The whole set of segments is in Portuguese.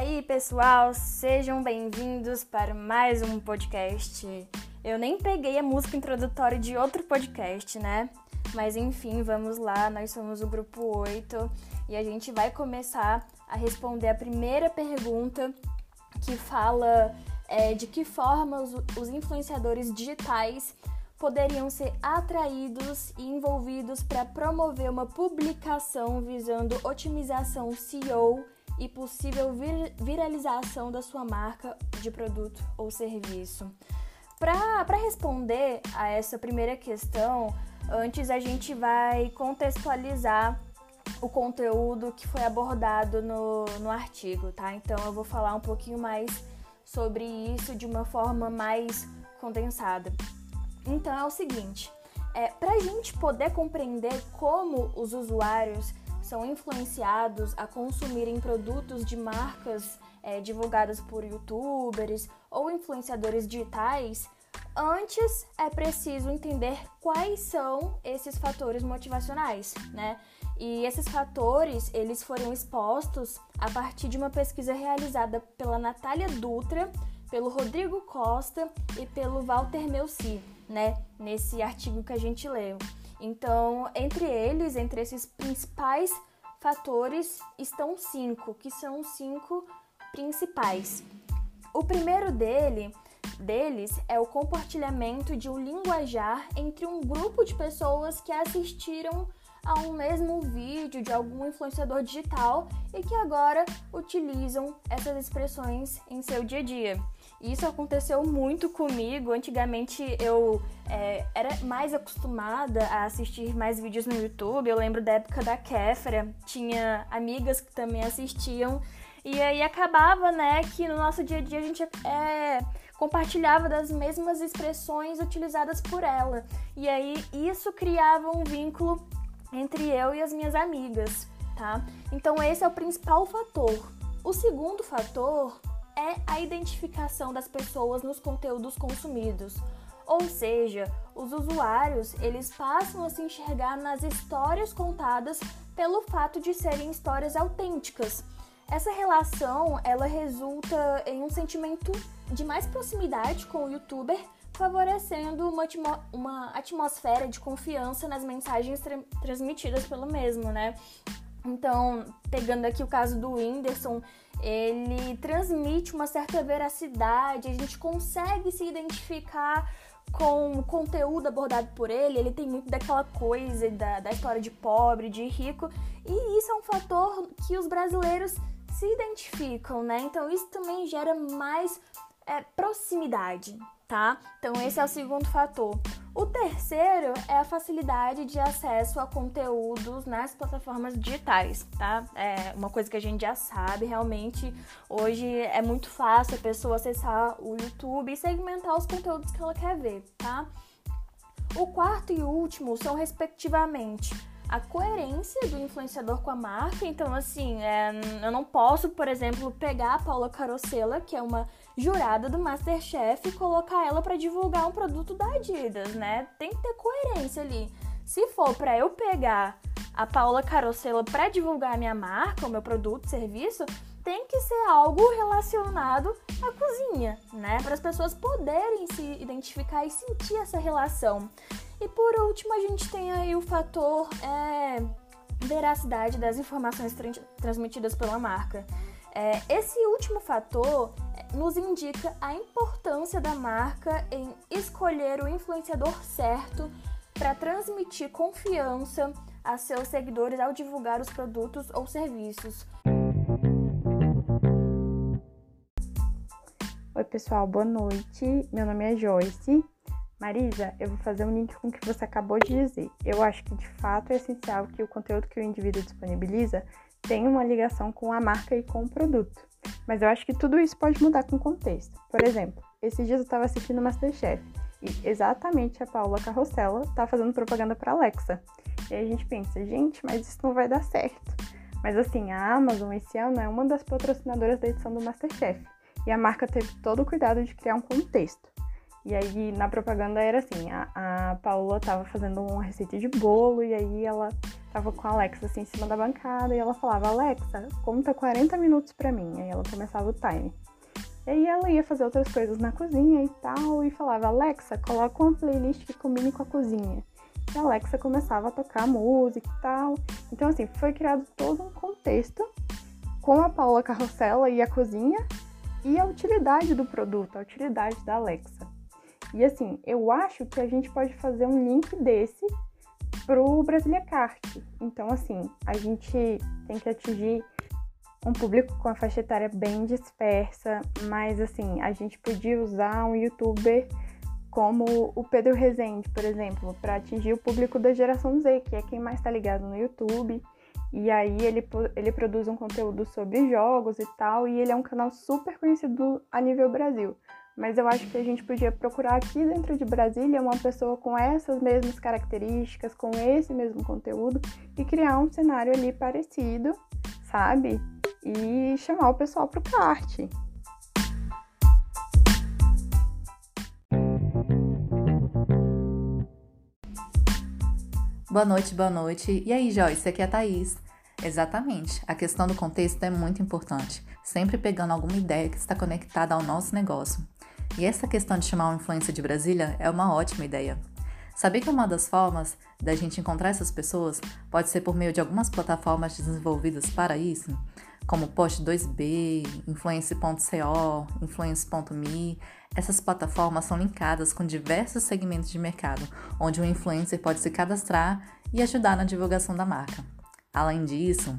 aí, pessoal, sejam bem-vindos para mais um podcast. Eu nem peguei a música introdutória de outro podcast, né? Mas enfim, vamos lá, nós somos o grupo 8 e a gente vai começar a responder a primeira pergunta que fala é, de que forma os, os influenciadores digitais poderiam ser atraídos e envolvidos para promover uma publicação visando otimização SEO e possível vir viralização da sua marca de produto ou serviço. Para responder a essa primeira questão, antes a gente vai contextualizar o conteúdo que foi abordado no, no artigo, tá? Então eu vou falar um pouquinho mais sobre isso de uma forma mais condensada. Então é o seguinte: é, para a gente poder compreender como os usuários são influenciados a consumirem produtos de marcas é, divulgadas por youtubers ou influenciadores digitais, antes é preciso entender quais são esses fatores motivacionais, né? E esses fatores, eles foram expostos a partir de uma pesquisa realizada pela Natália Dutra, pelo Rodrigo Costa e pelo Walter Melci, né? Nesse artigo que a gente leu. Então, entre eles, entre esses principais fatores, estão cinco, que são os cinco principais. O primeiro dele, deles é o compartilhamento de um linguajar entre um grupo de pessoas que assistiram a um mesmo vídeo de algum influenciador digital e que agora utilizam essas expressões em seu dia a dia. Isso aconteceu muito comigo. Antigamente eu é, era mais acostumada a assistir mais vídeos no YouTube. Eu lembro da época da Kéfera, tinha amigas que também assistiam. E aí acabava, né, que no nosso dia a dia a gente é, compartilhava das mesmas expressões utilizadas por ela. E aí isso criava um vínculo entre eu e as minhas amigas, tá? Então esse é o principal fator. O segundo fator é a identificação das pessoas nos conteúdos consumidos. Ou seja, os usuários, eles passam a se enxergar nas histórias contadas pelo fato de serem histórias autênticas. Essa relação, ela resulta em um sentimento de mais proximidade com o youtuber, favorecendo uma, uma atmosfera de confiança nas mensagens tra transmitidas pelo mesmo, né? Então, pegando aqui o caso do Whindersson, ele transmite uma certa veracidade, a gente consegue se identificar com o conteúdo abordado por ele, ele tem muito daquela coisa da, da história de pobre, de rico, e isso é um fator que os brasileiros se identificam, né? Então isso também gera mais é, proximidade, tá? Então esse é o segundo fator. O terceiro é a facilidade de acesso a conteúdos nas plataformas digitais, tá? É uma coisa que a gente já sabe, realmente hoje é muito fácil a pessoa acessar o YouTube e segmentar os conteúdos que ela quer ver, tá? O quarto e último são, respectivamente, a coerência do influenciador com a marca. Então, assim, é, eu não posso, por exemplo, pegar a Paula Carosella, que é uma jurada do Masterchef, e colocar ela para divulgar um produto da Adidas, né? Tem que ter coerência ali. Se for para eu pegar a Paula Carosella para divulgar a minha marca, o meu produto, serviço, tem que ser algo relacionado à cozinha, né? Para as pessoas poderem se identificar e sentir essa relação. E por último, a gente tem aí o fator é, veracidade das informações transmitidas pela marca. É, esse último fator é, nos indica a importância da marca em escolher o influenciador certo para transmitir confiança a seus seguidores ao divulgar os produtos ou serviços. Oi, pessoal, boa noite. Meu nome é Joyce Marisa, eu vou fazer um link com o que você acabou de dizer. Eu acho que de fato é essencial que o conteúdo que o indivíduo disponibiliza tenha uma ligação com a marca e com o produto. Mas eu acho que tudo isso pode mudar com o contexto. Por exemplo, esses dias eu estava assistindo Masterchef e exatamente a Paula Carrossela está fazendo propaganda para Alexa. E aí a gente pensa, gente, mas isso não vai dar certo. Mas assim, a Amazon esse ano é uma das patrocinadoras da edição do Masterchef. E a marca teve todo o cuidado de criar um contexto. E aí na propaganda era assim, a, a Paula tava fazendo uma receita de bolo e aí ela tava com a Alexa assim em cima da bancada e ela falava, Alexa, conta 40 minutos para mim. Aí ela começava o time. E aí ela ia fazer outras coisas na cozinha e tal, e falava, Alexa, coloca uma playlist que combine com a cozinha. E a Alexa começava a tocar música e tal. Então, assim, foi criado todo um contexto com a Paula Carrossela e a cozinha e a utilidade do produto, a utilidade da Alexa. E assim, eu acho que a gente pode fazer um link desse pro Brasilia Kart. Então, assim, a gente tem que atingir um público com a faixa etária bem dispersa, mas assim, a gente podia usar um youtuber como o Pedro Rezende, por exemplo, para atingir o público da geração Z, que é quem mais está ligado no YouTube. E aí ele, ele produz um conteúdo sobre jogos e tal, e ele é um canal super conhecido a nível Brasil. Mas eu acho que a gente podia procurar aqui dentro de Brasília uma pessoa com essas mesmas características, com esse mesmo conteúdo, e criar um cenário ali parecido, sabe? E chamar o pessoal pro kart. Boa noite, boa noite. E aí, Joyce, aqui é a Thaís. Exatamente, a questão do contexto é muito importante, sempre pegando alguma ideia que está conectada ao nosso negócio. E essa questão de chamar uma influência de Brasília é uma ótima ideia. Sabia que uma das formas da gente encontrar essas pessoas pode ser por meio de algumas plataformas desenvolvidas para isso, como Post2B, Influence.co, Influence.me, essas plataformas são linkadas com diversos segmentos de mercado, onde o influencer pode se cadastrar e ajudar na divulgação da marca. Além disso,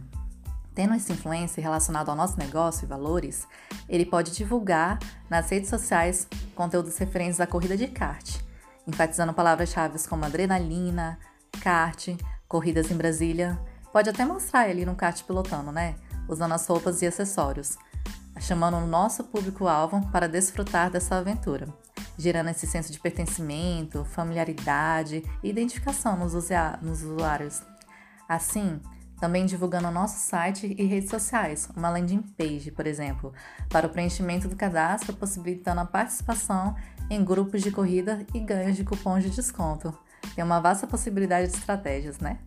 tendo esse influencer relacionado ao nosso negócio e valores, ele pode divulgar nas redes sociais conteúdos referentes à corrida de kart, enfatizando palavras-chave como adrenalina, kart, corridas em Brasília. Pode até mostrar ele no kart pilotando, né? Usando as roupas e acessórios chamando o nosso público-alvo para desfrutar dessa aventura, gerando esse senso de pertencimento, familiaridade e identificação nos, usuários. Assim, também divulgando nosso site e redes sociais, uma landing page, por exemplo, para o preenchimento do cadastro, possibilitando a participação em grupos de corrida e ganhos de cupons de desconto. Tem uma vasta possibilidade de estratégias, né?